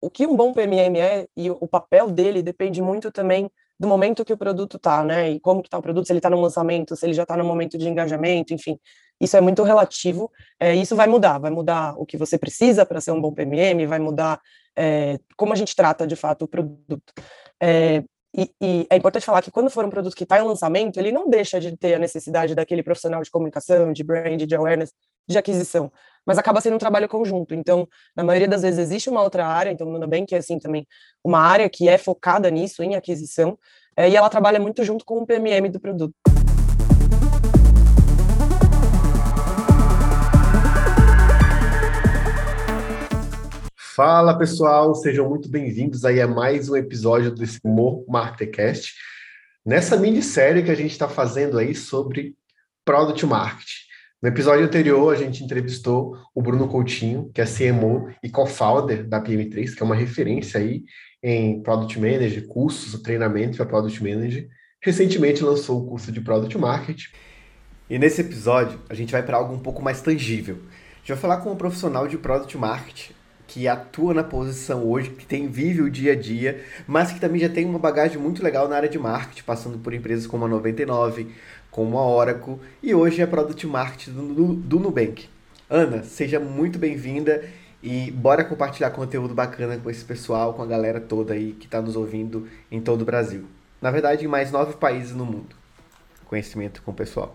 o que um bom PMM é e o papel dele depende muito também do momento que o produto está, né? E como que está o produto, se ele está no lançamento, se ele já está no momento de engajamento, enfim. Isso é muito relativo. É, isso vai mudar, vai mudar o que você precisa para ser um bom PMM, vai mudar é, como a gente trata de fato o produto. É, e, e, é importante falar que quando for um produto que está em lançamento, ele não deixa de ter a necessidade daquele profissional de comunicação, de brand, de awareness, de aquisição, mas acaba sendo um trabalho conjunto. Então, na maioria das vezes existe uma outra área, então no Nubank é assim também, uma área que é focada nisso, em aquisição, é, e ela trabalha muito junto com o PMM do produto. Fala pessoal, sejam muito bem-vindos aí a mais um episódio desse Humor Marketercast. Nessa minissérie que a gente está fazendo aí sobre Product Marketing. No episódio anterior, a gente entrevistou o Bruno Coutinho, que é CMO e co-founder da PM3, que é uma referência aí em Product Manager, cursos, treinamento para Product Manager. Recentemente lançou o curso de Product Marketing. E nesse episódio, a gente vai para algo um pouco mais tangível. A gente vai falar com um profissional de Product Marketing que atua na posição hoje, que tem vive o dia a dia, mas que também já tem uma bagagem muito legal na área de marketing, passando por empresas como a 99, como a Oracle e hoje é Product Marketing do, do Nubank. Ana, seja muito bem-vinda e bora compartilhar conteúdo bacana com esse pessoal, com a galera toda aí que está nos ouvindo em todo o Brasil. Na verdade, em mais nove países no mundo. Conhecimento com o pessoal.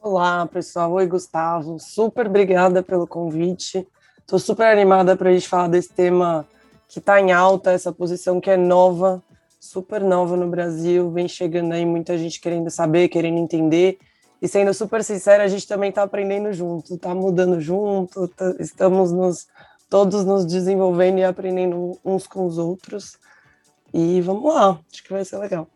Olá, pessoal. Oi, Gustavo. Super obrigada pelo convite. Estou super animada para a gente falar desse tema que está em alta, essa posição que é nova, super nova no Brasil, vem chegando aí muita gente querendo saber, querendo entender. E sendo super sincera, a gente também está aprendendo junto, está mudando junto, tá, estamos nos, todos nos desenvolvendo e aprendendo uns com os outros. E vamos lá, acho que vai ser legal.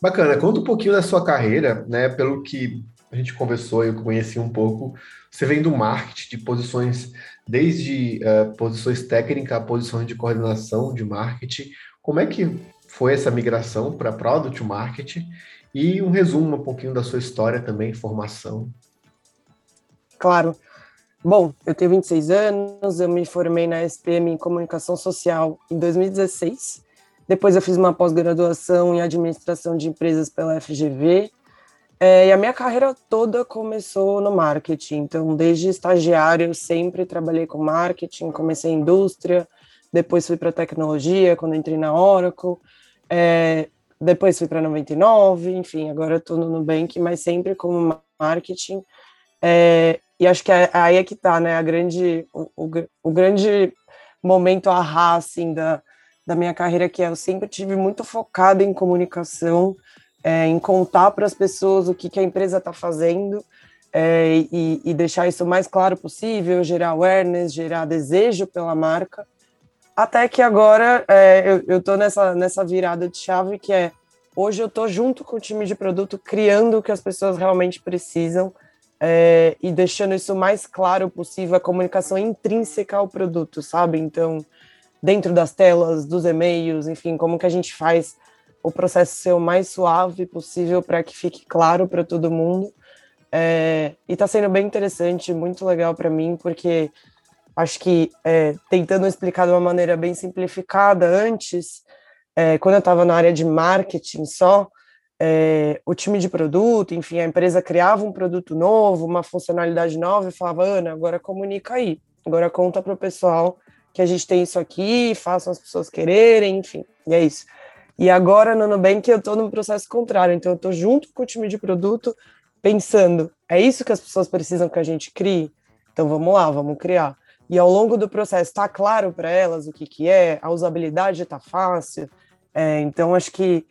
Bacana, conta um pouquinho da sua carreira, né? Pelo que a gente conversou, eu conheci um pouco. Você vem do marketing, de posições desde uh, posições técnicas a posições de coordenação de marketing. Como é que foi essa migração para Product Marketing? E um resumo um pouquinho da sua história também, formação. Claro. Bom, eu tenho 26 anos, eu me formei na SPM em Comunicação Social em 2016. Depois eu fiz uma pós-graduação em Administração de Empresas pela FGV, é, e a minha carreira toda começou no marketing. Então, desde estagiário, eu sempre trabalhei com marketing. Comecei em indústria, depois fui para tecnologia, quando entrei na Oracle. É, depois fui para 99, enfim, agora estou no Nubank, mas sempre como marketing. É, e acho que é, aí é que está, né? A grande, o, o, o grande momento a assim, da, da minha carreira, que é eu sempre tive muito focada em comunicação é, em contar para as pessoas o que, que a empresa está fazendo é, e, e, deixar isso o mais claro possível, gerar awareness, gerar desejo pela marca. Até que agora é, eu estou nessa, nessa virada de chave que é hoje eu estou junto com o time de produto criando o que as pessoas realmente precisam é, e deixando isso mais claro possível, a comunicação intrínseca ao produto, sabe? Então, dentro das telas, dos e-mails, enfim, como que a gente faz o processo ser o mais suave possível para que fique claro para todo mundo. É, e está sendo bem interessante, muito legal para mim, porque acho que é, tentando explicar de uma maneira bem simplificada antes, é, quando eu estava na área de marketing só, é, o time de produto, enfim, a empresa criava um produto novo, uma funcionalidade nova e falava, Ana, agora comunica aí, agora conta para o pessoal que a gente tem isso aqui, façam as pessoas quererem, enfim, e é isso. E agora no Nubank eu estou no processo contrário, então eu estou junto com o time de produto pensando, é isso que as pessoas precisam que a gente crie? Então vamos lá, vamos criar. E ao longo do processo está claro para elas o que, que é, a usabilidade está fácil. É, então acho que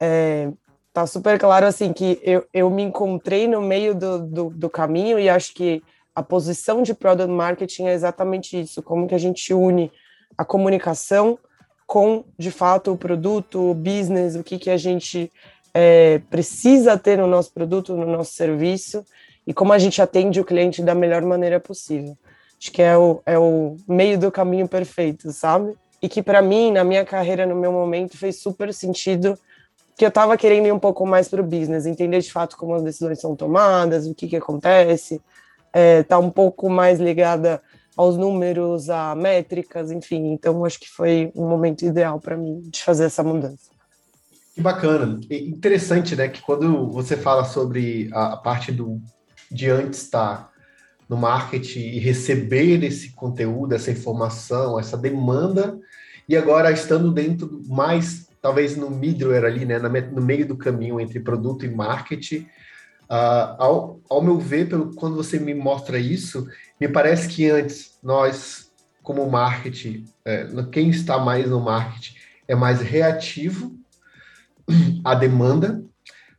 é, tá super claro assim que eu, eu me encontrei no meio do, do, do caminho e acho que a posição de product marketing é exatamente isso, como que a gente une a comunicação com, de fato, o produto, o business, o que, que a gente é, precisa ter no nosso produto, no nosso serviço, e como a gente atende o cliente da melhor maneira possível. Acho que é o, é o meio do caminho perfeito, sabe? E que para mim, na minha carreira, no meu momento, fez super sentido que eu estava querendo ir um pouco mais para o business, entender de fato como as decisões são tomadas, o que, que acontece, é, tá um pouco mais ligada aos números, a métricas, enfim. Então, acho que foi um momento ideal para mim de fazer essa mudança. Que bacana. Interessante, né, que quando você fala sobre a parte do de antes estar no marketing e receber esse conteúdo, essa informação, essa demanda, e agora estando dentro mais, talvez no middleware ali, né, no meio do caminho entre produto e marketing, Uh, ao, ao meu ver, pelo, quando você me mostra isso, me parece que antes nós, como marketing, é, quem está mais no marketing é mais reativo à demanda,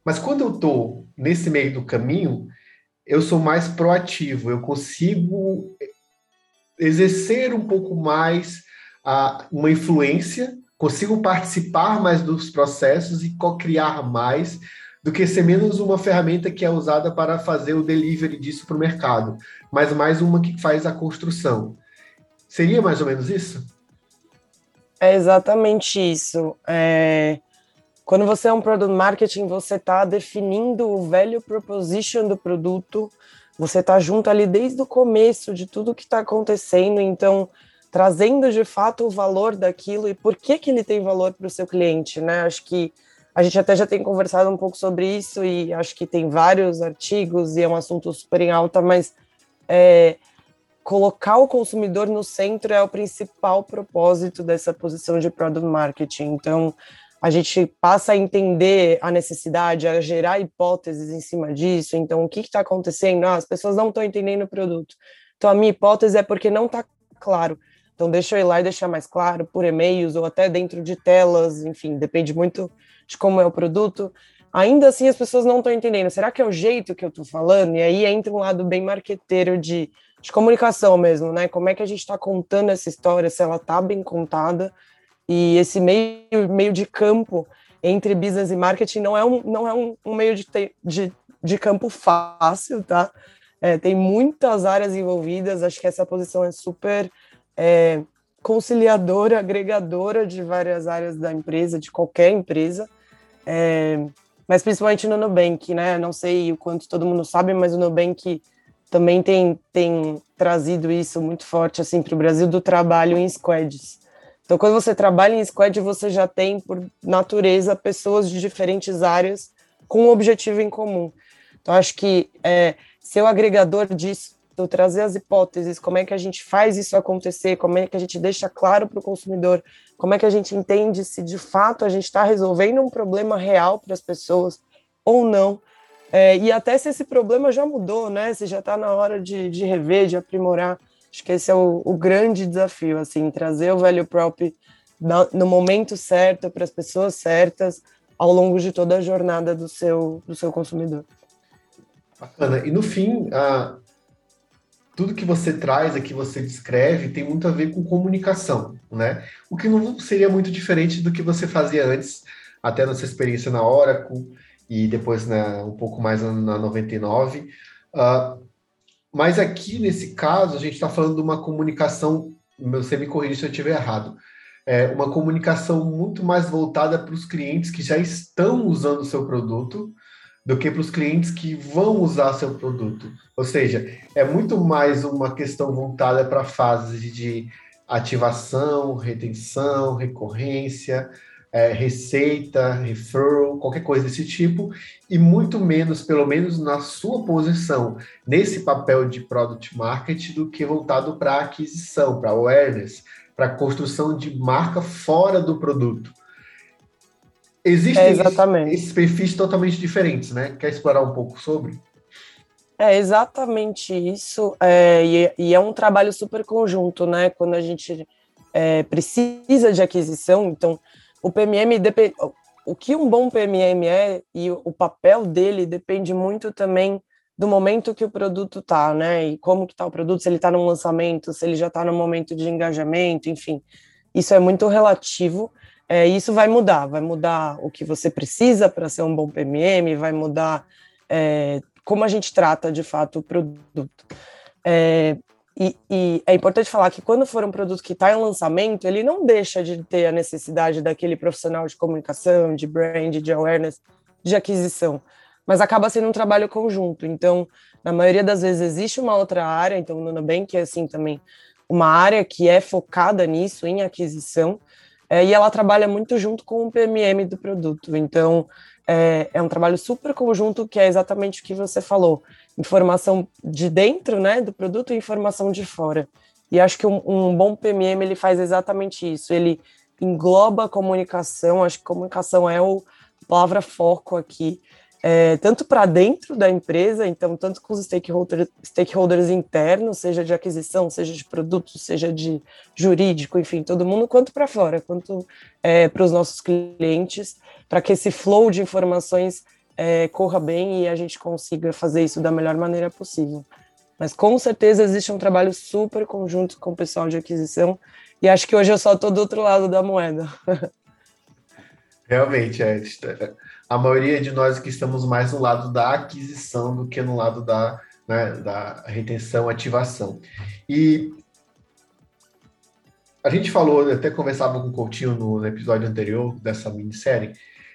mas quando eu estou nesse meio do caminho, eu sou mais proativo, eu consigo exercer um pouco mais uh, uma influência, consigo participar mais dos processos e co-criar mais do que ser menos uma ferramenta que é usada para fazer o delivery disso para o mercado, mas mais uma que faz a construção. Seria mais ou menos isso? É exatamente isso. É... Quando você é um product marketing, você está definindo o value proposition do produto, você está junto ali desde o começo de tudo que está acontecendo, então trazendo de fato o valor daquilo e por que que ele tem valor para o seu cliente, né? Acho que a gente até já tem conversado um pouco sobre isso e acho que tem vários artigos e é um assunto super em alta, mas é, colocar o consumidor no centro é o principal propósito dessa posição de product marketing. Então, a gente passa a entender a necessidade, a gerar hipóteses em cima disso. Então, o que está acontecendo? Ah, as pessoas não estão entendendo o produto. Então, a minha hipótese é porque não está claro. Então, deixa eu ir lá e deixar mais claro por e-mails ou até dentro de telas, enfim, depende muito de como é o produto, ainda assim as pessoas não estão entendendo. Será que é o jeito que eu estou falando? E aí entra um lado bem marqueteiro de, de comunicação mesmo, né? Como é que a gente está contando essa história, se ela está bem contada. E esse meio, meio de campo entre business e marketing não é um, não é um, um meio de, de, de campo fácil, tá? É, tem muitas áreas envolvidas, acho que essa posição é super é, conciliadora, agregadora de várias áreas da empresa, de qualquer empresa. É, mas principalmente no Nubank, né? Não sei o quanto todo mundo sabe, mas o Nubank também tem, tem trazido isso muito forte assim para o Brasil do trabalho em squads. Então, quando você trabalha em squad, você já tem, por natureza, pessoas de diferentes áreas com um objetivo em comum. Então, acho que é, ser o agregador disso, trazer as hipóteses, como é que a gente faz isso acontecer, como é que a gente deixa claro para o consumidor como é que a gente entende se de fato a gente está resolvendo um problema real para as pessoas ou não. É, e até se esse problema já mudou, né? Se já está na hora de, de, rever, de aprimorar. Acho que esse é o, o grande desafio, assim, trazer o value prop no, momento certo, para as pessoas certas, ao longo de toda a jornada do seu, do seu consumidor. Bacana. E no fim, a, tudo que você traz aqui, você descreve, tem muito a ver com comunicação, né? O que não seria muito diferente do que você fazia antes, até na sua experiência na Oracle e depois na, um pouco mais na, na 99. Uh, mas aqui, nesse caso, a gente está falando de uma comunicação, você me corrija se eu estiver errado, é uma comunicação muito mais voltada para os clientes que já estão usando o seu produto, do que para os clientes que vão usar seu produto. Ou seja, é muito mais uma questão voltada para fases de ativação, retenção, recorrência, é, receita, referral, qualquer coisa desse tipo, e muito menos, pelo menos na sua posição, nesse papel de product marketing, do que voltado para aquisição, para awareness, para construção de marca fora do produto. Existem é exatamente. esses perfis totalmente diferentes, né? Quer explorar um pouco sobre? É exatamente isso, é, e, e, é um trabalho super conjunto, né? Quando a gente é, precisa de aquisição, então o PMM depende. O que um bom PMM é e o papel dele depende muito também do momento que o produto tá, né? E como que tá o produto, se ele está no lançamento, se ele já está no momento de engajamento, enfim. Isso é muito relativo é, isso vai mudar, vai mudar o que você precisa para ser um bom PMM, vai mudar é, como a gente trata de fato o produto. É, e, e, é importante falar que quando for um produto que está em lançamento, ele não deixa de ter a necessidade daquele profissional de comunicação, de brand, de awareness, de aquisição, mas acaba sendo um trabalho conjunto. Então, Na maioria das vezes existe uma outra área, então no Nubank é assim também uma área que é focada nisso, em aquisição, é, e ela trabalha muito junto com o PMM do produto. Então, é, é, um trabalho super conjunto que é exatamente o que você falou: informação de dentro né, do produto e informação de fora. E acho que um, um bom PMM ele faz exatamente isso. Ele engloba a comunicação, acho que comunicação é o palavra foco aqui é, tanto para dentro da empresa, então, tanto com os stakeholders, stakeholders internos, seja de aquisição, seja de produto, seja de jurídico, enfim, todo mundo, quanto para fora, quanto é, para os nossos clientes, para que esse flow de informações é, corra bem e a gente consiga fazer isso da melhor maneira possível. Mas com certeza existe um trabalho super conjunto com o pessoal de aquisição, e acho que hoje eu só estou do outro lado da moeda. Realmente, é a maioria de nós que estamos mais no lado da aquisição do que no lado da, né, da retenção, ativação. E a gente falou, até conversava com o Coutinho no episódio anterior dessa minissérie,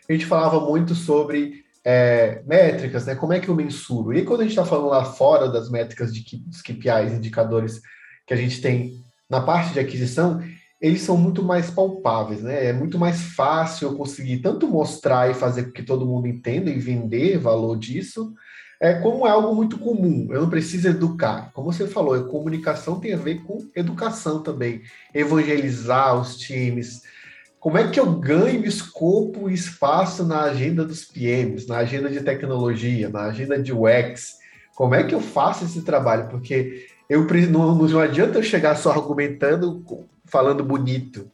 a gente falava muito sobre é, métricas, né? Como é que eu mensuro? E quando a gente está falando lá fora das métricas de, KPIs, indicadores que a gente tem na parte de aquisição, eles são muito mais palpáveis, né? É muito mais fácil eu conseguir tanto mostrar e fazer com que todo mundo entenda e vender valor disso, é como é algo muito comum. Eu não preciso educar. Como você falou, comunicação tem a ver com educação também, evangelizar os times. Como é que eu ganho escopo e espaço na agenda dos PMs, na agenda de tecnologia, na agenda de UX? Como é que eu faço esse trabalho? Porque eu não, não adianta eu chegar só argumentando falando bonito.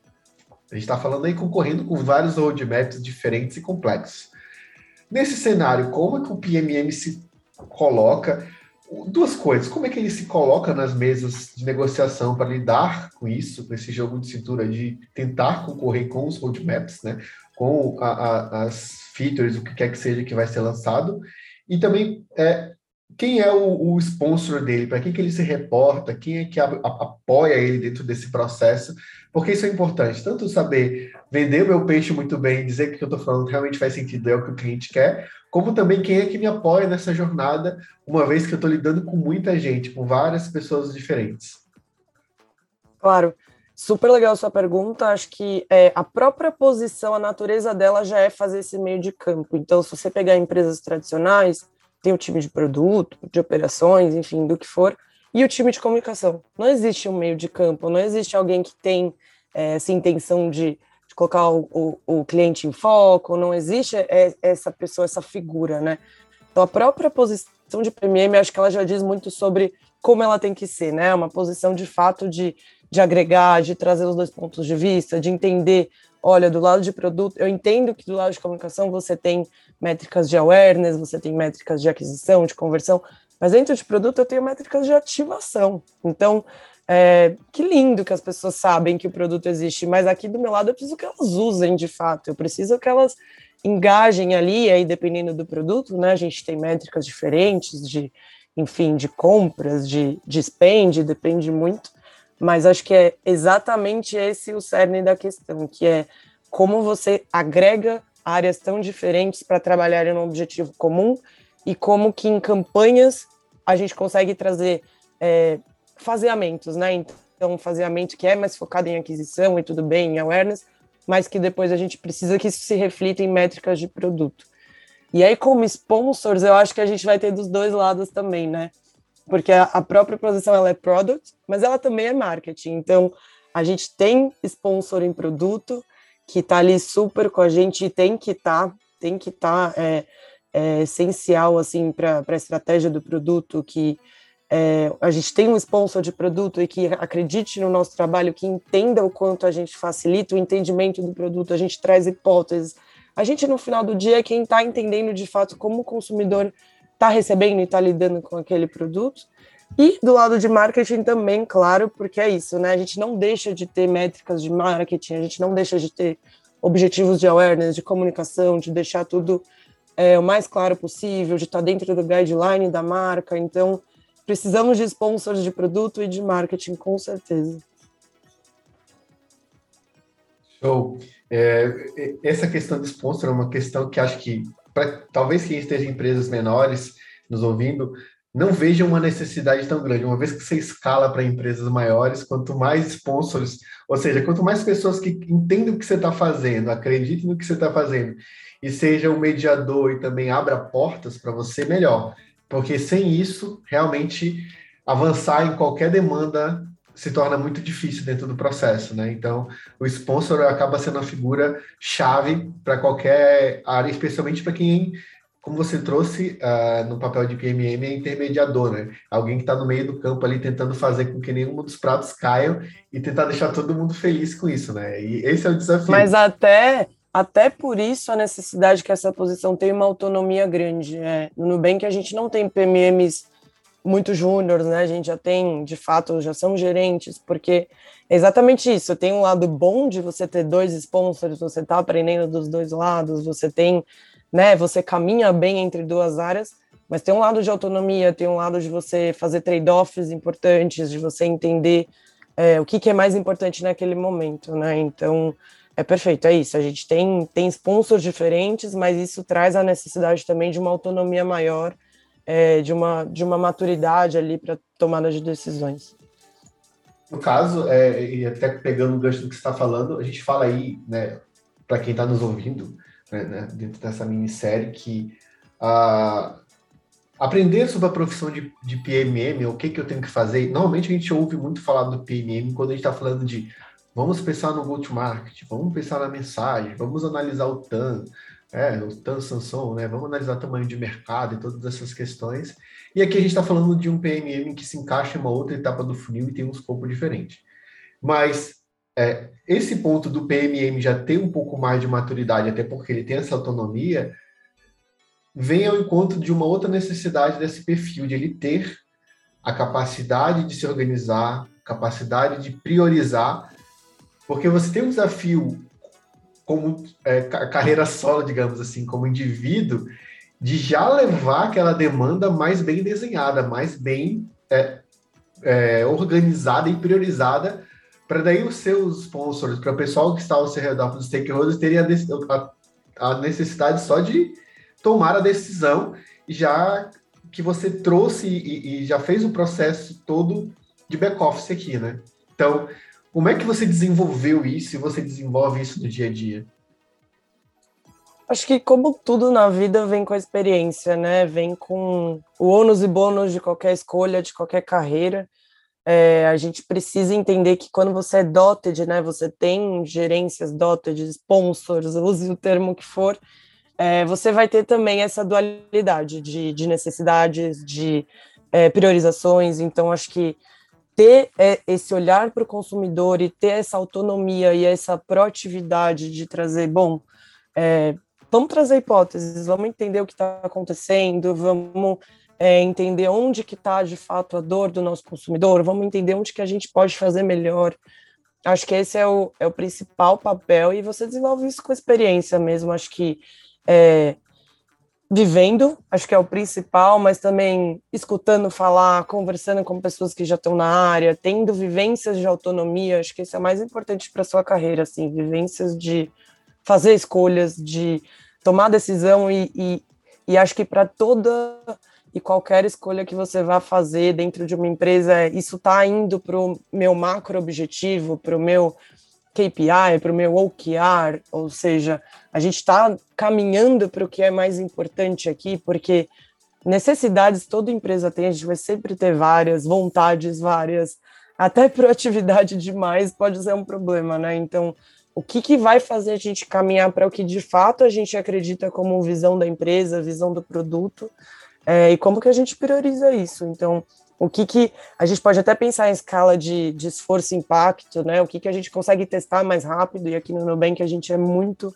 A gente está falando aí concorrendo com vários roadmaps diferentes e complexos. Nesse cenário, como é que o PMM se coloca? Duas coisas. Como é que ele se coloca nas mesas de negociação para lidar com isso, com esse jogo de cintura de tentar concorrer com os roadmaps, né? com a, a, as features, o que quer que seja que vai ser lançado, e também é, quem é o, o sponsor dele, para quem que ele se reporta, quem é que a, apoia ele dentro desse processo, porque isso é importante, tanto saber vender o meu peixe muito bem, dizer que o que eu estou falando realmente faz sentido, é o que o cliente quer, como também quem é que me apoia nessa jornada, uma vez que eu estou lidando com muita gente, com várias pessoas diferentes. Claro, super legal sua pergunta. Acho que é, a própria posição, a natureza dela já é fazer esse meio de campo. Então, se você pegar empresas tradicionais, tem o time de produto, de operações, enfim, do que for, e o time de comunicação. Não existe um meio de campo, não existe alguém que tem é, essa intenção de, de colocar o, o, o, cliente em foco, não existe é, essa pessoa, essa figura, né? Então, a própria posição de PMM, acho que ela já diz muito sobre como ela tem que ser, né? Uma posição de fato de, de agregar, de trazer os dois pontos de vista, de entender olha, do lado de produto, eu entendo que do lado de comunicação você tem métricas de awareness, você tem métricas de aquisição, de conversão, mas dentro de produto eu tenho métricas de ativação. Então, é, que lindo que as pessoas sabem que o produto existe, mas aqui do meu lado eu preciso que elas usem de fato, eu preciso que elas engajem ali, aí dependendo do produto, né, a gente tem métricas diferentes de, enfim, de compras, de, de spend, depende muito, mas acho que é exatamente esse o cerne da questão, que é como você agrega áreas tão diferentes para trabalharem num objetivo comum e como que em campanhas a gente consegue trazer é, faseamentos, né? Então, faseamento que é mais focado em aquisição e tudo bem, em awareness, mas que depois a gente precisa que isso se reflita em métricas de produto. E aí, como sponsors, eu acho que a gente vai ter dos dois lados também, né? porque a, própria posição ela é product, mas ela também é marketing. Então, a gente tem sponsor em produto que está ali super com a gente tem que estar, tá, tem que estar tá, é, é, essencial assim para a estratégia do produto que é, a gente tem um sponsor de produto e que acredite no nosso trabalho, que entenda o quanto a gente facilita o entendimento do produto, a gente traz hipóteses. A gente, no final do dia, é quem está entendendo de fato como o consumidor está recebendo e está lidando com aquele produto. E do lado de marketing também, claro, porque é isso, né? A gente não deixa de ter métricas de marketing, a gente não deixa de ter objetivos de awareness, de comunicação, de deixar tudo é, o mais claro possível, de estar tá dentro do guideline da marca. Então, precisamos de sponsors de produto e de marketing, com certeza. Show. É, essa questão de sponsor é uma questão que acho que pra, talvez quem esteja em empresas menores nos ouvindo não vejam uma necessidade tão grande. Uma vez que você escala para empresas maiores, quanto mais sponsors, ou seja, quanto mais pessoas que entendem o que você está fazendo, acreditem no que você está fazendo, e seja um mediador e também abra portas para você, melhor. Porque sem isso, realmente, avançar em qualquer demanda se torna muito difícil dentro do processo, né? Então, o sponsor acaba sendo uma figura chave para qualquer área, especialmente para quem como você trouxe uh, no papel de PMM, é intermediador, né? Alguém que está no meio do campo ali tentando fazer com que nenhum dos pratos caiam e tentar deixar todo mundo feliz com isso, né? E esse é o desafio. Mas até, até por isso a necessidade que essa posição tenha uma autonomia grande. É, no Nubank a gente não tem PMMs muito júniores, né? A gente já tem, de fato, já são gerentes, porque é exatamente isso. Tem um lado bom de você ter dois sponsors, você está aprendendo dos dois lados, você tem né? Você caminha bem entre duas áreas, mas tem um lado de autonomia, tem um lado de você fazer trade-offs importantes, de você entender é, o que, que, é mais importante naquele momento, né? Então, é perfeito, é isso. A gente tem, tem sponsors diferentes, mas isso traz a necessidade também de uma autonomia maior, é, de, uma, de uma maturidade ali para tomada de decisões. No caso, é, e até pegando o gancho do que você está falando, a gente fala aí, né, para quem está nos ouvindo, né, né, dentro dessa minissérie, que uh, aprender sobre a profissão de, de PMM, o que, que eu tenho que fazer. Normalmente a gente ouve muito falar do PMM quando a gente está falando de vamos pensar no go-to-market, vamos pensar na mensagem, vamos analisar o TAM, é, o TAM Samsung, né? Vamos analisar tamanho de mercado e todas essas questões. E aqui a gente está falando de um PMM que se encaixa em uma outra etapa do funil e tem um escopo diferente. Mas é, esse ponto do PMM já ter um pouco mais de maturidade, até porque ele tem essa autonomia, vem ao encontro de uma outra necessidade desse perfil, de ele ter a capacidade de se organizar, capacidade de priorizar, porque você tem um desafio como é, carreira solo, digamos assim, como indivíduo, de já levar aquela demanda mais bem desenhada, mais bem é, é, organizada e priorizada para daí os seus sponsors, para o pessoal que está ao seu redor, para os stakeholders, terem a, a, a, necessidade só de tomar a decisão, já que você trouxe e, e já fez o processo todo de back-office aqui, né? Então, como é que você desenvolveu isso e você desenvolve isso no dia a dia? Acho que como tudo na vida vem com a experiência, né? Vem com o ônus e bônus de qualquer escolha, de qualquer carreira é, a gente precisa entender que quando você é dotted, né, você tem gerências dotted, sponsors, use o termo que for, é, você vai ter também essa dualidade de, de necessidades, de é, priorizações. Então, acho que ter é, esse olhar para o consumidor e ter essa autonomia e essa proatividade de trazer, bom, é, vamos trazer hipóteses, vamos entender o que está acontecendo, vamos é, entender onde que está de fato a dor do nosso consumidor, vamos entender onde que a gente pode fazer melhor. Acho que esse é o, é o principal papel e você desenvolve isso com experiência mesmo. Acho que é, vivendo, acho que é o principal, mas também escutando falar, conversando com pessoas que já estão na área, tendo vivências de autonomia, acho que isso é mais importante para sua carreira, assim, vivências de fazer escolhas, de tomar decisão e, e, e acho que para toda e qualquer escolha que você vá fazer dentro de uma empresa, isso está indo para o meu macro objetivo, para o meu KPI, para o meu OKR, ou seja, a gente está caminhando para o que é mais importante aqui, porque necessidades toda empresa tem, a gente vai sempre ter várias, vontades várias, até proatividade demais pode ser um problema, né? Então, o que, que vai fazer a gente caminhar para o que de fato a gente acredita como visão da empresa, visão do produto, é, e como que a gente prioriza isso? Então, o que, que a gente pode até pensar em escala de, de esforço e impacto, né? O que, que a gente consegue testar mais rápido, e aqui no Nubank a gente é muito,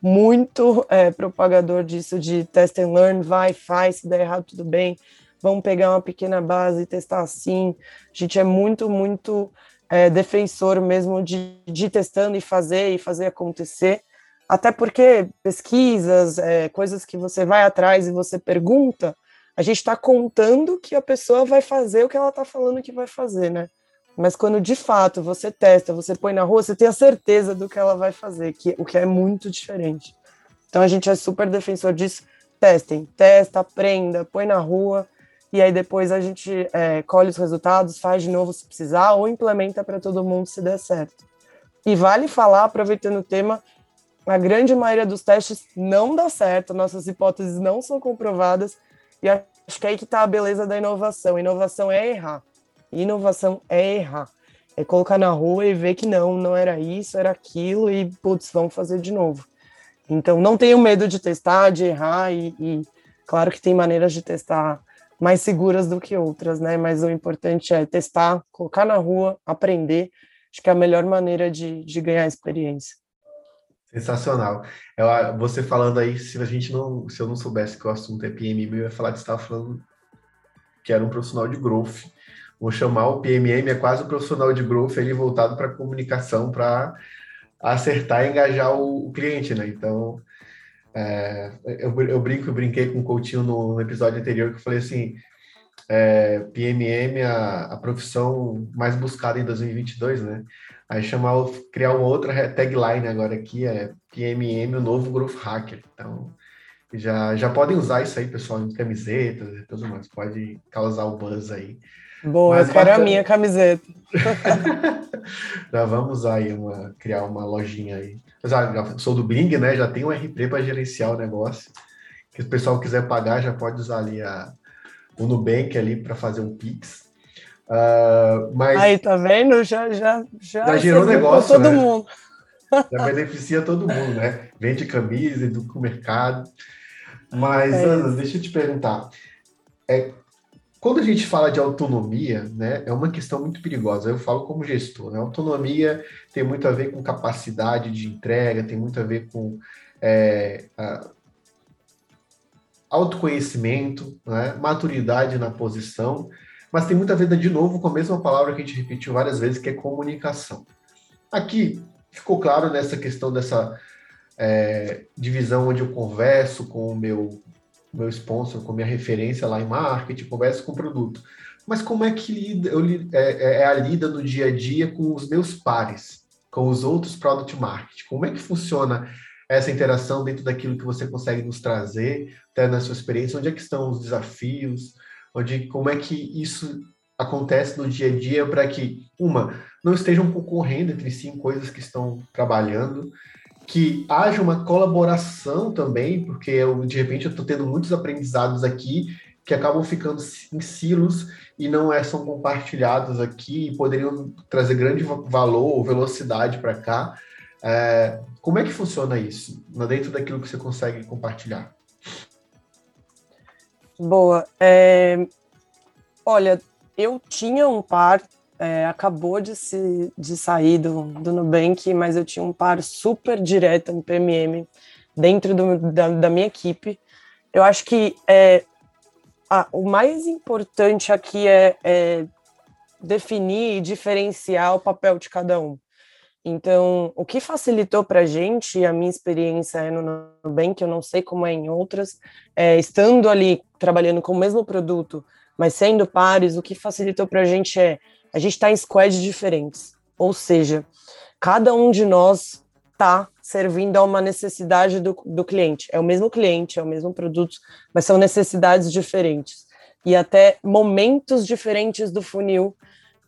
muito é, propagador disso de test and learn, vai, faz, se der errado, tudo bem, vamos pegar uma pequena base e testar assim. A gente é muito, muito é, defensor mesmo de, de ir testando e fazer e fazer acontecer. Até porque pesquisas, é, coisas que você vai atrás e você pergunta, a gente está contando que a pessoa vai fazer o que ela está falando que vai fazer, né? Mas quando de fato você testa, você põe na rua, você tem a certeza do que ela vai fazer, que, o que é muito diferente. Então a gente é super defensor disso. Testem, testa, aprenda, põe na rua e aí depois a gente é, colhe os resultados, faz de novo se precisar, ou implementa para todo mundo se der certo. E vale falar, aproveitando o tema, a grande maioria dos testes não dá certo, nossas hipóteses não são comprovadas, e acho que é aí que está a beleza da inovação. Inovação é errar. Inovação é errar. É colocar na rua e ver que não, não era isso, era aquilo, e putz, vamos fazer de novo. Então, não tenho medo de testar, de errar, e, e claro que tem maneiras de testar mais seguras do que outras, né? Mas o importante é testar, colocar na rua, aprender. Acho que é a melhor maneira de, de ganhar experiência. Sensacional. Eu, você falando aí, se a gente não, se eu não soubesse que o assunto é PMM, eu ia falar que você estava falando que era um profissional de growth. Vou chamar o PMM, é quase um profissional de growth, ele voltado para comunicação, para acertar e engajar o, o cliente, né? Então, é, eu, eu, brinco, eu brinquei com o Coutinho no, no episódio anterior que eu falei assim, é, PMM a, a profissão mais buscada em 2022, né? Aí chamar, criar uma outra tagline agora aqui é PMM, o novo Growth Hacker. Então, já, já podem usar isso aí, pessoal, em camisetas e tudo mais. Pode causar o buzz aí. Boa, Mas, para a minha camiseta. já vamos aí uma, criar uma lojinha aí. Mas, ah, sou do Bing, né? Já tem um RP para gerenciar o negócio. Que o pessoal quiser pagar, já pode usar ali a, o Nubank ali para fazer um Pix. Uh, mas aí, tá vendo? Já, já, já, já gerou negócio, todo né? mundo. Já beneficia todo mundo, né? Vende camisa, educa o mercado. Mas, é Ana, deixa eu te perguntar. É, quando a gente fala de autonomia, né, é uma questão muito perigosa. Eu falo como gestor. Né? Autonomia tem muito a ver com capacidade de entrega, tem muito a ver com é, a, autoconhecimento, né, maturidade na posição, mas tem muito a ver, de novo, com a mesma palavra que a gente repetiu várias vezes, que é comunicação. Aqui ficou claro nessa questão dessa é, divisão onde eu converso com o meu meu sponsor, com minha referência lá em marketing, converso com o produto. Mas como é que lida, eu, é, é, é a lida no dia a dia com os meus pares, com os outros product marketing? Como é que funciona essa interação dentro daquilo que você consegue nos trazer, até na sua experiência? Onde é que estão os desafios? Onde, como é que isso acontece no dia a dia para que, uma, não estejam concorrendo entre si em coisas que estão trabalhando, que haja uma colaboração também, porque eu, de repente eu estou tendo muitos aprendizados aqui que acabam ficando em silos e não é, são compartilhados aqui e poderiam trazer grande valor ou velocidade para cá. É, como é que funciona isso, dentro daquilo que você consegue compartilhar? Boa. É, olha, eu tinha um par é, acabou de, se, de sair do, do Nubank, mas eu tinha um par super direto no PMM dentro do, da, da minha equipe. Eu acho que é, a, o mais importante aqui é, é definir e diferenciar o papel de cada um. Então, o que facilitou para a gente, a minha experiência é no Nubank, eu não sei como é em outras, é, estando ali trabalhando com o mesmo produto, mas sendo pares, o que facilitou para a gente é a gente está em squads diferentes. Ou seja, cada um de nós está servindo a uma necessidade do, do cliente. É o mesmo cliente, é o mesmo produto, mas são necessidades diferentes. E até momentos diferentes do funil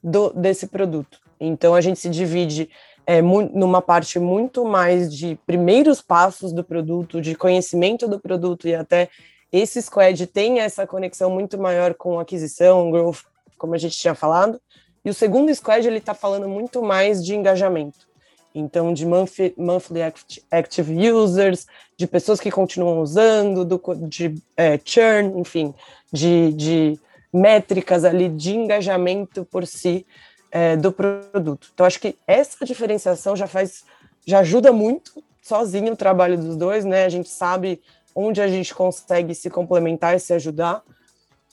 do, desse produto. Então, a gente se divide é, numa parte muito mais de primeiros passos do produto, de conhecimento do produto, e até esse squad tem essa conexão muito maior com aquisição, growth, como a gente tinha falado, e o segundo squad ele está falando muito mais de engajamento. Então, de monthly, active users, de pessoas que continuam usando, do, de é, churn, enfim, de, de métricas ali de engajamento por si é, do produto. Então, acho que essa diferenciação já faz, já ajuda muito sozinho o trabalho dos dois, né? A gente sabe onde a gente consegue se complementar e se ajudar.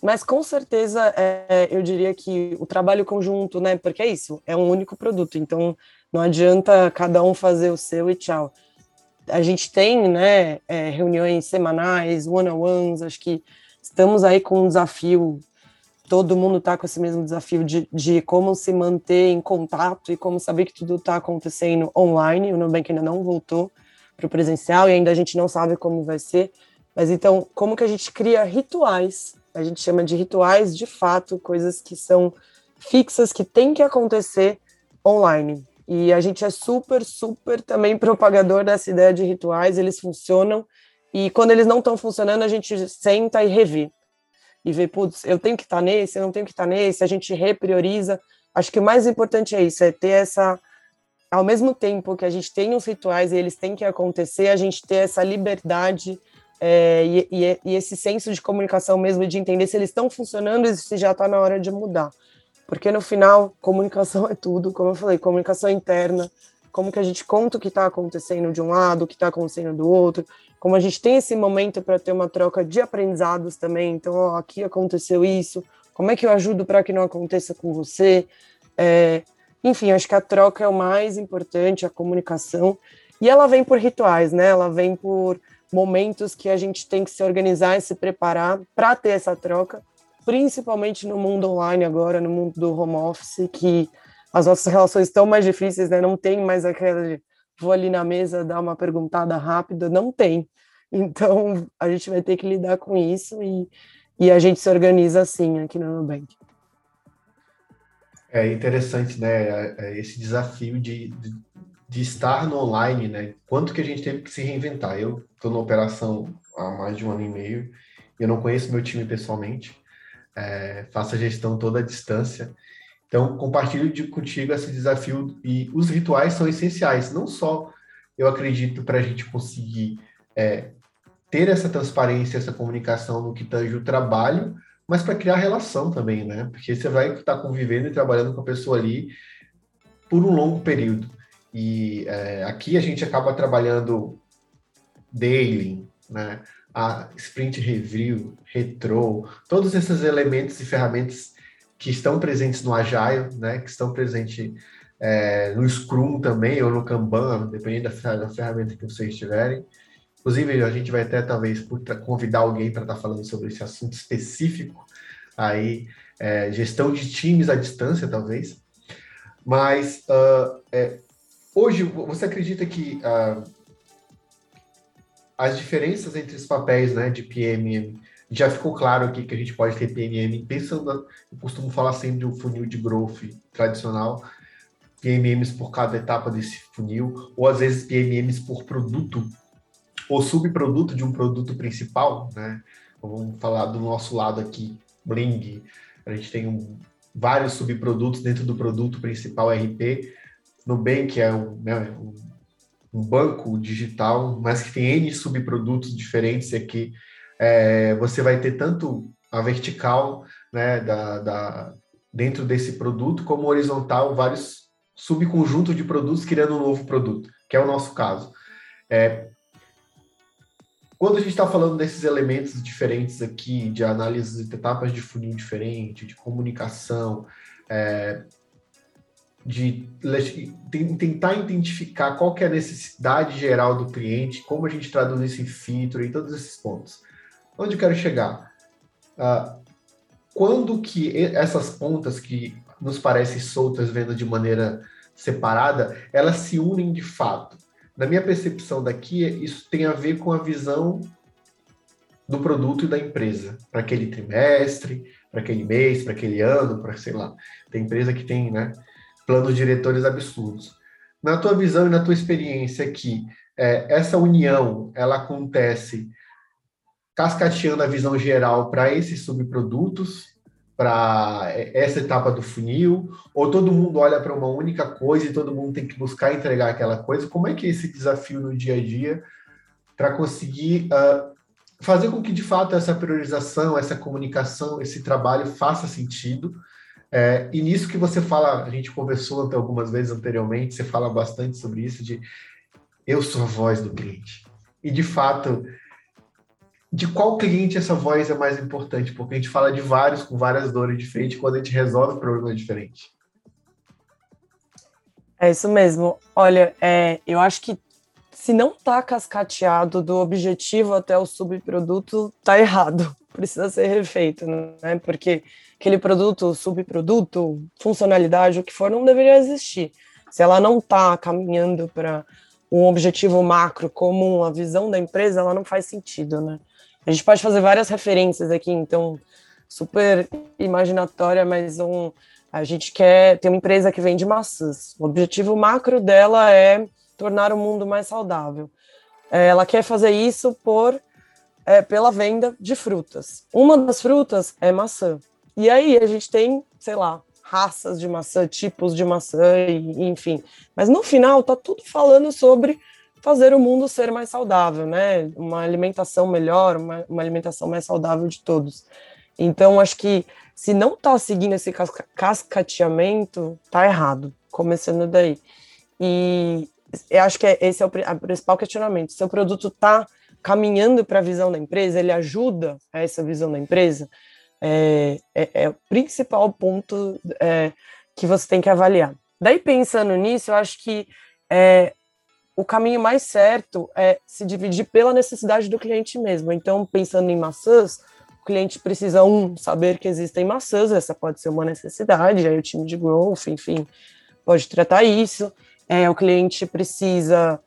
Mas com certeza é, eu diria que o trabalho conjunto, né? Porque é isso, é um único produto, então não adianta cada um fazer o seu e tchau. A gente tem né, é, reuniões semanais, one-on-ones, acho que estamos aí com um desafio, todo mundo está com esse mesmo desafio de, de como se manter em contato e como saber que tudo está acontecendo online. O Nubank ainda não voltou para o presencial e ainda a gente não sabe como vai ser. Mas então, como que a gente cria rituais a gente chama de rituais, de fato, coisas que são fixas, que tem que acontecer online. E a gente é super, super também propagador dessa ideia de rituais, eles funcionam, e quando eles não estão funcionando, a gente senta e revê. E vê, putz, eu tenho que estar tá nesse, eu não tenho que estar tá nesse, a gente reprioriza. Acho que o mais importante é isso, é ter essa ao mesmo tempo que a gente tem os rituais e eles têm que acontecer, a gente ter essa liberdade é, e, e, e, esse senso de comunicação mesmo, de entender se eles estão funcionando e se já está na hora de mudar. Porque no final, comunicação é tudo, como eu falei, comunicação interna, como que a gente conta o que está acontecendo de um lado, o que está acontecendo do outro, como a gente tem esse momento para ter uma troca de aprendizados também. Então, ó, aqui aconteceu isso, como é que eu ajudo para que não aconteça com você? É, enfim, acho que a troca é o mais importante, a comunicação. E ela vem por rituais, né? Ela vem por momentos que a gente tem que se organizar e se preparar para ter essa troca, principalmente no mundo online agora, no mundo do home office, que as nossas relações estão mais difíceis, né? Não tem mais aquela de vou ali na mesa dar uma perguntada rápida, não tem. Então, a gente vai ter que lidar com isso e, e a gente se organiza assim aqui no Nubank. É interessante, né, é, é esse desafio de, de, de, estar no online, né, quanto que a gente teve que se reinventar. Eu estou na operação há mais de um ano e meio, eu não conheço meu time pessoalmente, é, faço a gestão toda à distância, então compartilho de, contigo esse desafio e os rituais são essenciais, não só, eu acredito, para a gente conseguir é, ter essa transparência, essa comunicação no que tange o trabalho, mas para criar relação também, né? Porque você vai estar convivendo e trabalhando com a pessoa ali por um longo período. E é, aqui a gente acaba trabalhando daily, né? A sprint review, retro, todos esses elementos e ferramentas que estão presentes no Agile, né? Que estão presentes é, no Scrum também, ou no Kanban, dependendo da, da ferramenta que vocês tiverem. Inclusive, a gente vai até talvez convidar alguém para estar tá falando sobre esse assunto específico, aí, é, gestão de times à distância, talvez. Mas uh, é, hoje, você acredita que uh, as diferenças entre os papéis né, de PMM já ficou claro aqui que a gente pode ter PMM, pensando, eu costumo falar sempre do funil de growth tradicional, PMMs por cada etapa desse funil, ou às vezes PMMs por produto o subproduto de um produto principal, né? Vamos falar do nosso lado aqui, Bling. A gente tem um, vários subprodutos dentro do produto principal RP. Nubank é um, né, um banco digital, mas que tem N subprodutos diferentes aqui. É, você vai ter tanto a vertical né, da, da, dentro desse produto, como horizontal, vários subconjuntos de produtos criando um novo produto, que é o nosso caso. É, quando a gente está falando desses elementos diferentes aqui, de análise de etapas de funil diferente, de comunicação, é, de tentar identificar qual é a necessidade geral do cliente, como a gente traduz isso em filtro e todos esses pontos. Onde eu quero chegar? Uh, quando que essas pontas que nos parecem soltas, vendo de maneira separada, elas se unem de fato? na minha percepção daqui, isso tem a ver com a visão do produto e da empresa, para aquele trimestre, para aquele mês, para aquele ano, para sei lá. Tem empresa que tem, né, planos diretores absurdos. Na tua visão e na tua experiência aqui, é, essa união, ela acontece cascateando a visão geral para esses subprodutos para essa etapa do funil, ou todo mundo olha para uma única coisa e todo mundo tem que buscar entregar aquela coisa? Como é que é esse desafio no dia a dia para conseguir uh, fazer com que de fato essa priorização, essa comunicação, esse trabalho faça sentido? É, e nisso que você fala, a gente conversou até algumas vezes anteriormente, você fala bastante sobre isso de eu sou a voz do cliente. E de fato, de qual cliente essa voz é mais importante, porque a gente fala de vários com várias dores diferentes quando a gente resolve problemas diferentes. É isso mesmo. Olha, é, eu acho que se não está cascateado do objetivo até o subproduto, tá errado. Precisa ser refeito, né? Porque aquele produto, subproduto, funcionalidade, o que for, não deveria existir. Se ela não está caminhando para um objetivo macro comum, a visão da empresa, ela não faz sentido, né? A gente pode fazer várias referências aqui, então, super imaginatória, mas um, a gente quer ter uma empresa que vende maçãs. O objetivo macro dela é tornar o mundo mais saudável. É, ela quer fazer isso por é, pela venda de frutas. Uma das frutas é maçã. E aí a gente tem, sei lá, raças de maçã, tipos de maçã, e, enfim. Mas no final tá tudo falando sobre fazer o mundo ser mais saudável, né? Uma alimentação melhor, uma, uma alimentação mais saudável de todos. Então, acho que se não está seguindo esse cascateamento, tá errado, começando daí. E eu acho que é, esse é o a principal questionamento. Seu produto está caminhando para a visão da empresa, ele ajuda a essa visão da empresa, é, é, é o principal ponto é, que você tem que avaliar. Daí, pensando nisso, eu acho que é, o caminho mais certo é se dividir pela necessidade do cliente mesmo. Então, pensando em maçãs, cliente precisa, um, saber que existem maçãs, essa pode ser uma necessidade, aí o time de growth, enfim, pode tratar isso. É, o cliente precisa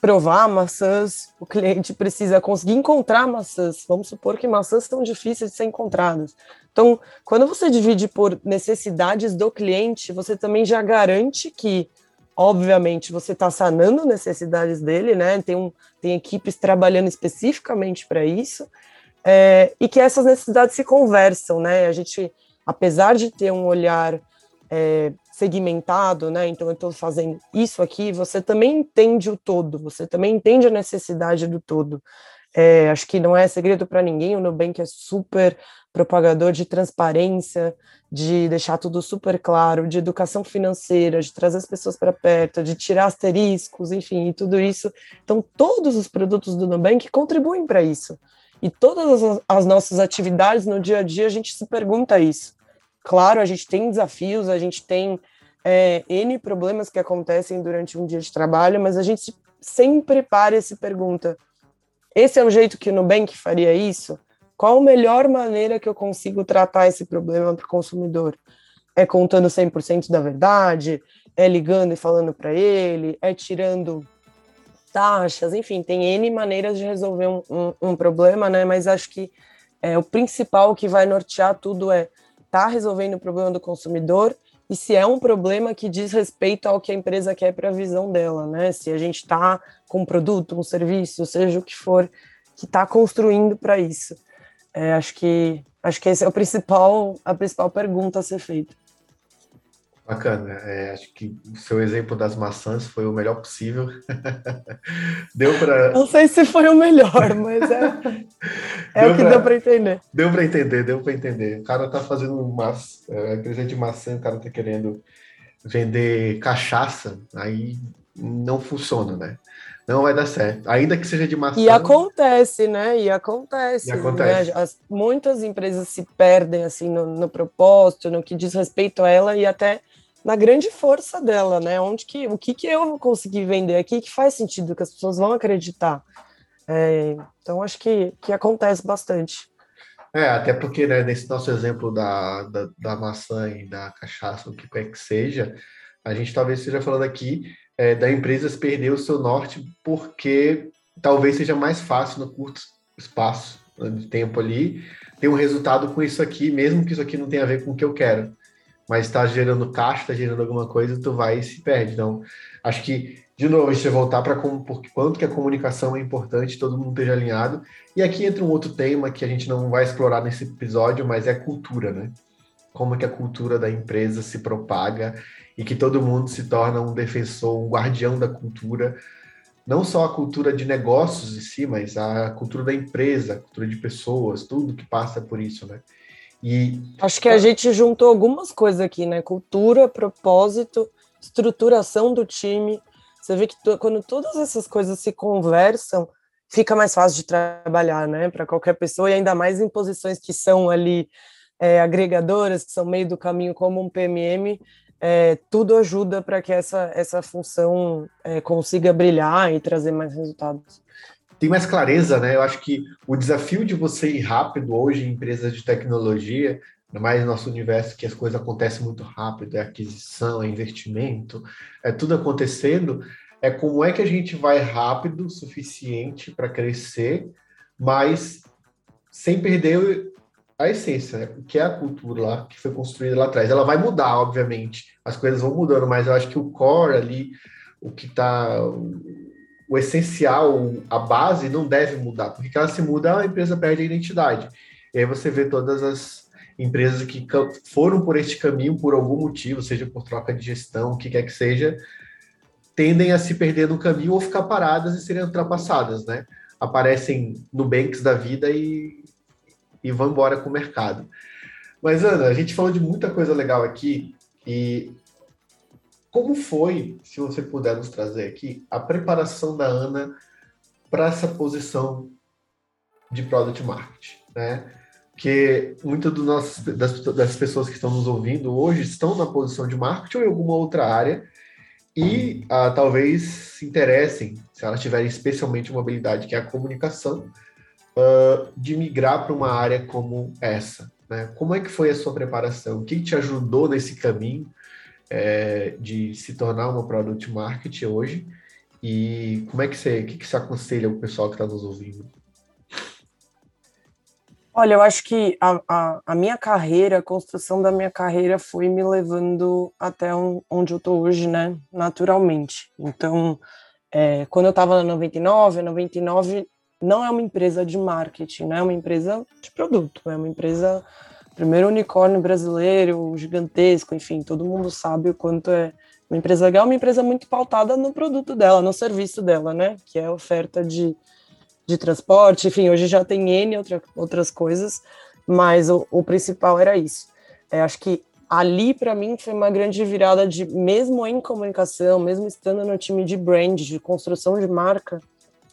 provar maçãs, o cliente precisa conseguir encontrar maçãs. Vamos supor que maçãs são difíceis de ser encontradas. Então, quando você divide por necessidades do cliente, você também já garante que, obviamente, você está sanando necessidades dele, né? Tem, um, tem equipes trabalhando especificamente para isso é, e que essas necessidades se conversam, né? A gente, apesar de ter um olhar é, segmentado, né? Então eu estou fazendo isso aqui, você também entende o todo, você também entende a necessidade do todo. É, acho que não é segredo para ninguém, o Nubank é super propagador de transparência, de deixar tudo super claro, de educação financeira, de trazer as pessoas para perto, de tirar asteriscos, enfim, e tudo isso. Então, todos os produtos do Nubank contribuem para isso. E todas as, as nossas atividades no dia a dia, a gente se pergunta isso. Claro, a gente tem desafios, a gente tem é, N problemas que acontecem durante um dia de trabalho, mas a gente sempre para e se pergunta: esse é o jeito que o Nubank faria isso? Qual a melhor maneira que eu consigo tratar esse problema para o consumidor? É contando 100% da verdade? É ligando e falando para ele? É tirando taxas, enfim, tem N maneiras de resolver um, um, um problema, né? Mas acho que é, o principal que vai nortear tudo é tá resolvendo o problema do consumidor e se é um problema que diz respeito ao que a empresa quer para a visão dela, né? Se a gente está com um produto, um serviço, seja o que for, que está construindo para isso. É, acho que acho que esse é o principal a principal pergunta a ser feita. Bacana. É, acho que o seu exemplo das maçãs foi o melhor possível. deu para. Não sei se foi o melhor, mas é, é o que pra... deu para entender. Deu para entender, deu para entender. O cara tá fazendo uma é, empresa de maçã, o cara tá querendo vender cachaça, aí não funciona, né? Não vai dar certo. Ainda que seja de maçã. E acontece, né? E acontece. E acontece. Né? As, muitas empresas se perdem assim no, no propósito, no que diz respeito a ela e até na grande força dela, né? Onde que, o que, que eu vou conseguir vender aqui que faz sentido, que as pessoas vão acreditar. É, então, acho que, que acontece bastante. É, até porque, né, nesse nosso exemplo da, da, da maçã e da cachaça, o que quer que seja, a gente talvez esteja falando aqui é, da empresa perder o seu norte porque talvez seja mais fácil no curto espaço de tempo ali ter um resultado com isso aqui, mesmo que isso aqui não tenha a ver com o que eu quero mas está gerando caixa, está gerando alguma coisa, tu vai e se perde. Então, acho que, de novo, a gente voltar para quanto que a comunicação é importante, todo mundo esteja alinhado. E aqui entra um outro tema que a gente não vai explorar nesse episódio, mas é cultura, né? Como que a cultura da empresa se propaga e que todo mundo se torna um defensor, um guardião da cultura, não só a cultura de negócios em si, mas a cultura da empresa, a cultura de pessoas, tudo que passa por isso, né? E acho que a gente juntou algumas coisas aqui, né? Cultura, propósito, estruturação do time. Você vê que quando todas essas coisas se conversam, fica mais fácil de trabalhar, né? Para qualquer pessoa e ainda mais em posições que são ali é, agregadoras, que são meio do caminho, como um PMM. É, tudo ajuda para que essa, essa função é, consiga brilhar e trazer mais resultados tem mais clareza, né? Eu acho que o desafio de você ir rápido hoje em empresas de tecnologia, mais no nosso universo que as coisas acontecem muito rápido, é aquisição, é investimento, é tudo acontecendo, é como é que a gente vai rápido o suficiente para crescer, mas sem perder a essência, né? o que é a cultura lá, que foi construída lá atrás. Ela vai mudar, obviamente, as coisas vão mudando, mas eu acho que o core ali, o que está o essencial, a base, não deve mudar, porque ela se muda, a empresa perde a identidade. E aí você vê todas as empresas que foram por este caminho por algum motivo, seja por troca de gestão, o que quer que seja, tendem a se perder no caminho ou ficar paradas e serem ultrapassadas, né? Aparecem no Banks da vida e, e vão embora com o mercado. Mas, Ana, a gente falou de muita coisa legal aqui e como foi, se você puder nos trazer aqui, a preparação da Ana para essa posição de Product Marketing, né? Porque muitas das, das pessoas que estão nos ouvindo hoje estão na posição de marketing ou em alguma outra área e ah, talvez se interessem, se elas tiverem especialmente uma habilidade que é a comunicação, uh, de migrar para uma área como essa. Né? Como é que foi a sua preparação? O que te ajudou nesse caminho? é, de se tornar uma product market hoje e como é que você, que, que você aconselha o pessoal que está nos ouvindo? Olha, eu acho que a, a, a, minha carreira, a construção da minha carreira foi me levando até um, onde eu estou hoje, né, naturalmente. Então, é, quando eu estava na 99, a 99 não é uma empresa de marketing, né, é uma empresa de produto, é uma empresa primeiro unicórnio brasileiro, gigantesco, enfim, todo mundo sabe o quanto é uma empresa legal, uma empresa muito pautada no produto dela, no serviço dela, né? Que é a oferta de, de transporte, enfim, hoje já tem N outra, outras coisas, mas o, o principal era isso. É, acho que ali, para mim, foi uma grande virada de, mesmo em comunicação, mesmo estando no time de brand, de construção de marca,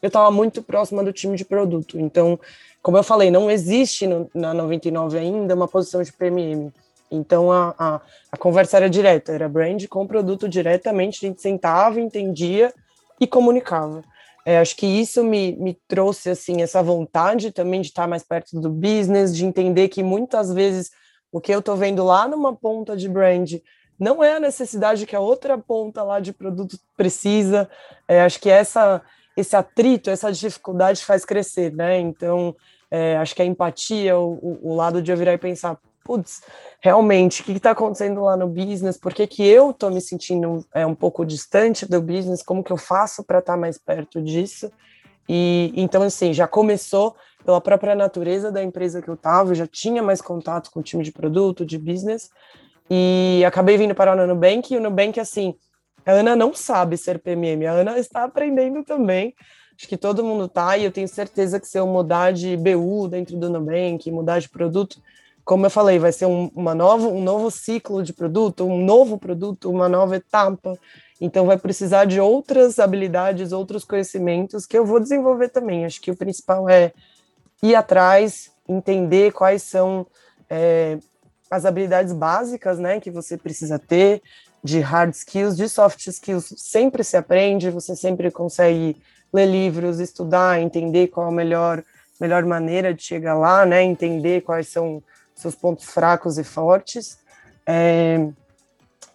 eu estava muito próxima do time de produto. Então, como eu falei, não existe no, na 99 ainda uma posição de PMM. Então a, a, a, conversa era direta, era brand com produto diretamente, a gente sentava, entendia e comunicava. É, acho que isso me, me trouxe assim essa vontade também de estar mais perto do business, de entender que muitas vezes o que eu estou vendo lá numa ponta de brand não é a necessidade que a outra ponta lá de produto precisa. É, acho que essa esse atrito, essa dificuldade faz crescer, né? Então, é, acho que a empatia, o, o, lado de eu virar e pensar, putz, realmente, o que está acontecendo lá no business? Por que, que eu estou me sentindo é, um pouco distante do business? Como que eu faço para estar tá mais perto disso? E então, assim, já começou pela própria natureza da empresa que eu estava, já tinha mais contato com o time de produto, de business, e acabei vindo para o Nubank, e o Nubank, assim, a Ana não sabe ser PMM, a Ana está aprendendo também. Acho que todo mundo está, e eu tenho certeza que se eu mudar de BU dentro do Nubank, mudar de produto, como eu falei, vai ser um, uma nova, um novo ciclo de produto, um novo produto, uma nova etapa. Então, vai precisar de outras habilidades, outros conhecimentos que eu vou desenvolver também. Acho que o principal é ir atrás, entender quais são é, as habilidades básicas né, que você precisa ter, de hard skills, de soft skills, sempre se aprende, você sempre consegue ler livros, estudar, entender qual a melhor, melhor maneira de chegar lá, né? Entender quais são seus pontos fracos e fortes. É,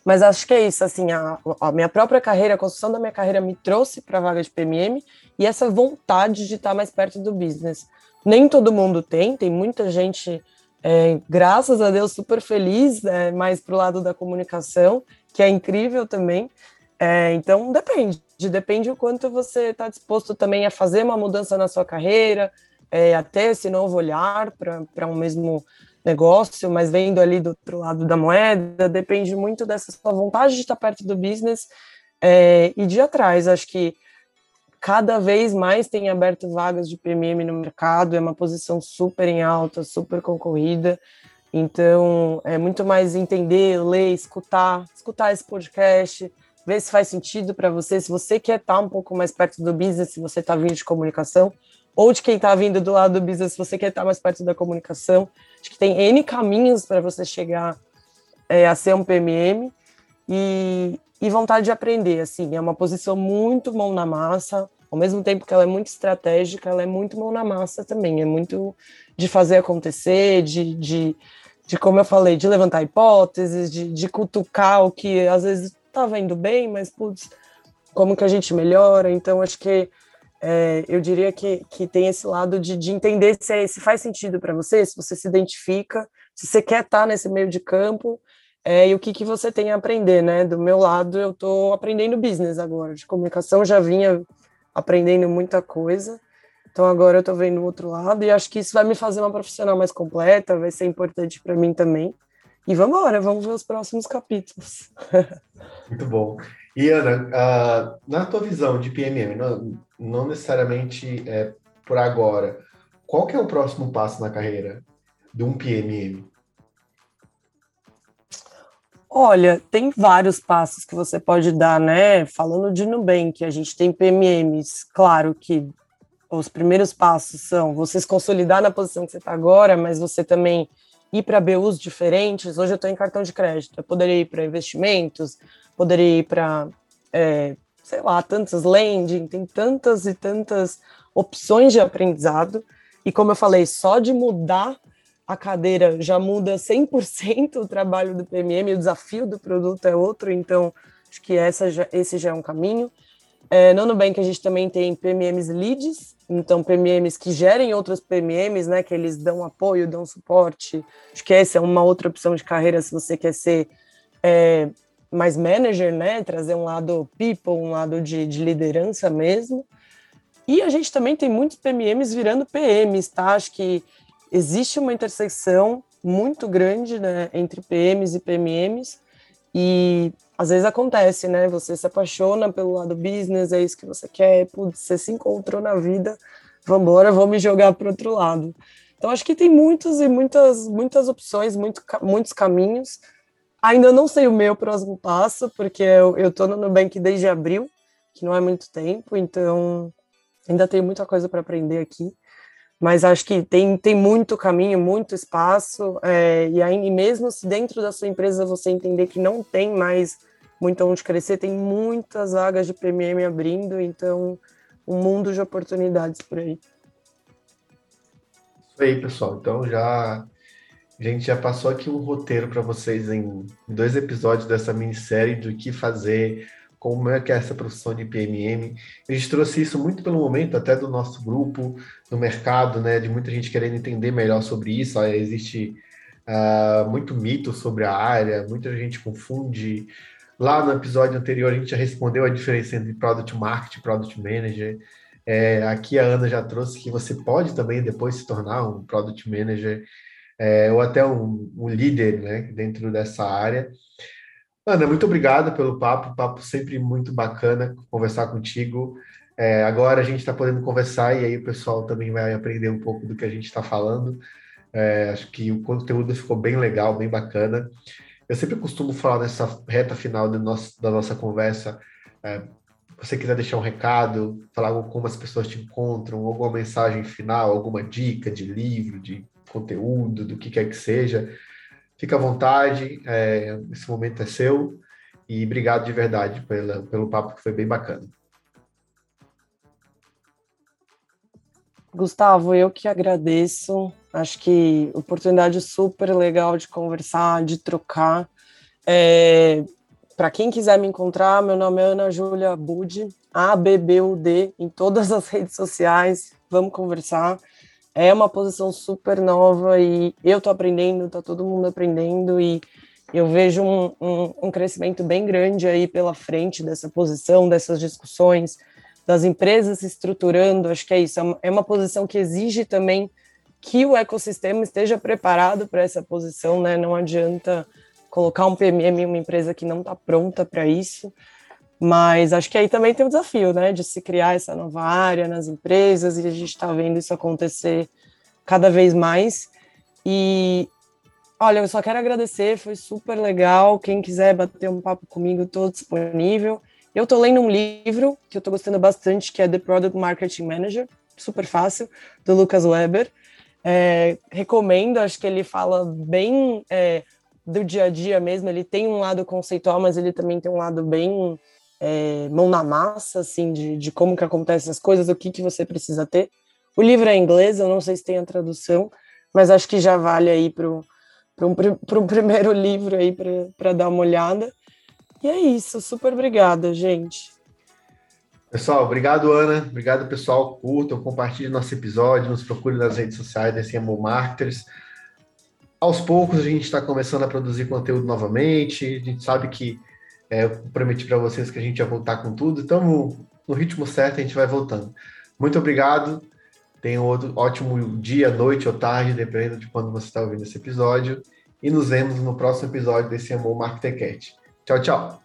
mas acho que é isso, assim, a, a, minha própria carreira, a construção da minha carreira me trouxe para a vaga de PMM e essa vontade de estar mais perto do business. Nem todo mundo tem, tem muita gente, é, graças a Deus, super feliz, é, mais para o lado da comunicação, que é incrível também. É, então, depende. Depende o quanto você está disposto também a fazer uma mudança na sua carreira, é, até esse novo olhar para um mesmo negócio, mas vendo ali do outro lado da moeda, depende muito dessa sua vontade de estar perto do business é, e de atrás. Acho que cada vez mais tem aberto vagas de PMM no mercado, é uma posição super em alta, super concorrida. Então, é muito mais entender, ler, escutar, escutar esse podcast, ver se faz sentido para você, se você quer estar um pouco mais perto do business, se você está vindo de comunicação, ou de quem está vindo do lado do business, se você quer estar mais perto da comunicação. Acho que tem N caminhos para você chegar é, a ser um PMM e, e vontade de aprender, assim, é uma posição muito mão na massa, ao mesmo tempo que ela é muito estratégica, ela é muito mão na massa também, é muito de fazer acontecer, de, de de como eu falei, de levantar hipóteses, de, de cutucar o que às vezes estava indo bem, mas putz, como que a gente melhora? Então acho que é, eu diria que, que tem esse lado de, de entender se, é, se faz sentido para você, se você se identifica, se você quer estar tá nesse meio de campo, é, e o que, que você tem a aprender, né? Do meu lado, eu estou aprendendo business agora, de comunicação já vinha aprendendo muita coisa, então agora eu estou vendo o outro lado, e acho que isso vai me fazer uma profissional mais completa, vai ser importante para mim também. E vamos embora, vamos ver os próximos capítulos. Muito bom. E Ana, uh, na tua visão de PMM, não, não necessariamente é, por agora, qual que é o próximo passo na carreira de um PMM? Olha, tem vários passos que você pode dar, né? Falando de Nubank, a gente tem PMMs, claro que os primeiros passos são você se consolidar na posição que você está agora, mas você também ir para BUs diferentes. Hoje eu estou em cartão de crédito, eu poderia ir para investimentos, poderia ir para, é, sei lá, tantas lending, tem tantas e tantas opções de aprendizado. E como eu falei, só de mudar a cadeira já muda 100% o trabalho do PMM, o desafio do produto é outro, então acho que essa já, esse já é um caminho. É, no Nubank a gente também tem PMMs leads, então PMMs que gerem outros PMMs, né, que eles dão apoio, dão suporte. Acho que essa é uma outra opção de carreira se você quer ser é, mais manager, né, trazer um lado people, um lado de, de liderança mesmo. E a gente também tem muitos PMMs virando PMs, tá? Acho que existe uma intersecção muito grande né, entre PMs e PMMs, e às vezes acontece, né? Você se apaixona pelo lado business, é isso que você quer, putz, você se encontrou na vida, vamos embora, vou me jogar para outro lado. Então acho que tem muitos e muitas muitas opções, muito, muitos caminhos. Ainda não sei o meu próximo passo, porque eu, eu tô no Nubank desde abril, que não é muito tempo, então ainda tem muita coisa para aprender aqui mas acho que tem, tem muito caminho, muito espaço, é, e aí mesmo se dentro da sua empresa você entender que não tem mais muito onde crescer, tem muitas vagas de PMM abrindo, então um mundo de oportunidades por aí. Isso aí, pessoal. Então já a gente já passou aqui um roteiro para vocês em dois episódios dessa minissérie do que fazer, como é que é essa profissão de PMM. A gente trouxe isso muito pelo momento até do nosso grupo, no mercado, né, de muita gente querendo entender melhor sobre isso. existe uh, muito mito sobre a área, muita gente confunde. Lá no episódio anterior a gente já respondeu a diferença entre Product Marketing e Product Manager. É, aqui a Ana já trouxe que você pode também depois se tornar um Product Manager é, ou até um, um líder né, dentro dessa área. Ana, muito obrigado pelo papo, papo sempre muito bacana conversar contigo. É, agora a gente está podendo conversar e aí o pessoal também vai aprender um pouco do que a gente está falando. É, acho que o conteúdo ficou bem legal, bem bacana. Eu sempre costumo falar nessa reta final nosso, da nossa conversa. É, você quiser deixar um recado, falar como as pessoas te encontram, alguma mensagem final, alguma dica de livro, de conteúdo, do que quer que seja, Fica à vontade, é, esse momento é seu. E obrigado de verdade pela, pelo papo que foi bem bacana. Gustavo, eu que agradeço. Acho que oportunidade super legal de conversar, de trocar. É, Para quem quiser me encontrar, meu nome é Ana Júlia Bud, A-B-B-U-D, em todas as redes sociais. Vamos conversar é uma posição super nova e eu tô aprendendo, tá todo mundo aprendendo e eu vejo um, um, um, crescimento bem grande aí pela frente dessa posição, dessas discussões, das empresas se estruturando. Acho que é isso, é uma, é uma posição que exige também que o ecossistema esteja preparado para essa posição, né? Não adianta colocar um PMM em uma empresa que não está pronta para isso. Mas acho que aí também tem o desafio, né, de se criar essa nova área nas empresas e a gente está vendo isso acontecer cada vez mais. E olha, eu só quero agradecer, foi super legal. Quem quiser bater um papo comigo, estou disponível. Eu estou lendo um livro que eu estou gostando bastante, que é The Product Marketing Manager, super fácil, do Lucas Weber. É, recomendo, acho que ele fala bem é, do dia a dia mesmo. Ele tem um lado conceitual, mas ele também tem um lado bem é, mão na massa, assim, de, de como que acontecem as coisas, o que, que você precisa ter. O livro é em inglês, eu não sei se tem a tradução, mas acho que já vale aí para um, um primeiro livro aí para dar uma olhada. E é isso, super obrigada, gente. Pessoal, obrigado, Ana. Obrigado, pessoal. Curtam, compartilhem nosso episódio, nos procurem nas redes sociais da CMO Marketers. Aos poucos a gente está começando a produzir conteúdo novamente. A gente sabe que é, eu prometi para vocês que a gente ia voltar com tudo, então no ritmo certo a gente vai voltando. Muito obrigado. Tenha um outro ótimo dia, noite ou tarde, dependendo de quando você está ouvindo esse episódio. E nos vemos no próximo episódio desse Amor Marketing Tchau, tchau.